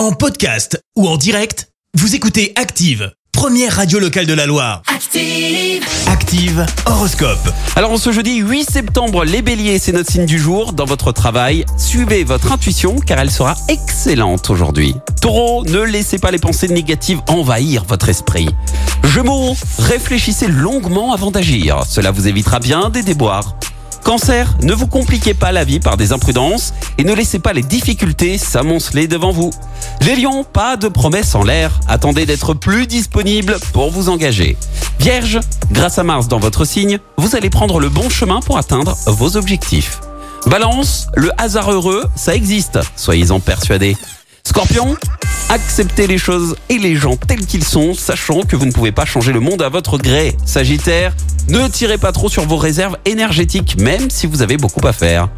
En podcast ou en direct, vous écoutez Active, première radio locale de la Loire. Active. Active Horoscope. Alors, en ce jeudi 8 septembre, les béliers, c'est notre signe du jour. Dans votre travail, suivez votre intuition car elle sera excellente aujourd'hui. Taureau, ne laissez pas les pensées négatives envahir votre esprit. Gémeaux, réfléchissez longuement avant d'agir. Cela vous évitera bien des déboires. Cancer, ne vous compliquez pas la vie par des imprudences et ne laissez pas les difficultés s'amonceler devant vous. Les lions, pas de promesses en l'air, attendez d'être plus disponible pour vous engager. Vierge, grâce à Mars dans votre signe, vous allez prendre le bon chemin pour atteindre vos objectifs. Balance, le hasard heureux, ça existe, soyez-en persuadés. Scorpion, acceptez les choses et les gens tels qu'ils sont, sachant que vous ne pouvez pas changer le monde à votre gré. Sagittaire, ne tirez pas trop sur vos réserves énergétiques, même si vous avez beaucoup à faire.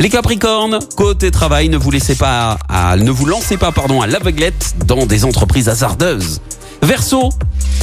Les Capricornes, côté travail, ne vous laissez pas ne vous lancez pas pardon à l'aveuglette dans des entreprises hasardeuses. Verseau,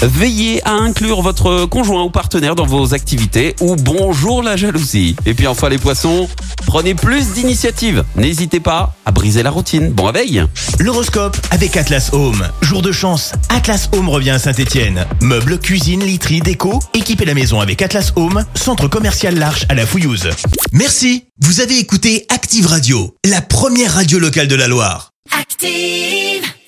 veillez à inclure votre conjoint ou partenaire dans vos activités ou bonjour la jalousie. Et puis enfin les poissons, prenez plus d'initiatives. N'hésitez pas à briser la routine. Bon réveil L'horoscope avec Atlas Home. Jour de chance, Atlas Home revient à Saint-Etienne. Meubles, cuisine, literie, déco, équipez la maison avec Atlas Home, centre commercial L'Arche à la Fouillouse. Merci, vous avez écouté Active Radio, la première radio locale de la Loire. Active.